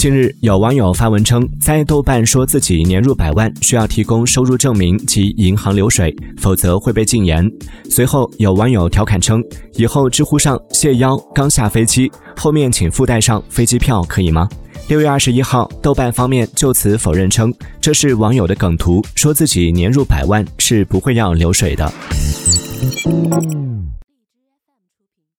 近日有网友发文称在豆瓣说自己年入百万需要提供收入证明及银行流水否则会被禁言。随后有网友调侃称以后知乎上谢邀刚下飞机后面请附带上飞机票可以吗？六月二十一号豆瓣方面就此否认称这是网友的梗图说自己年入百万是不会要流水的。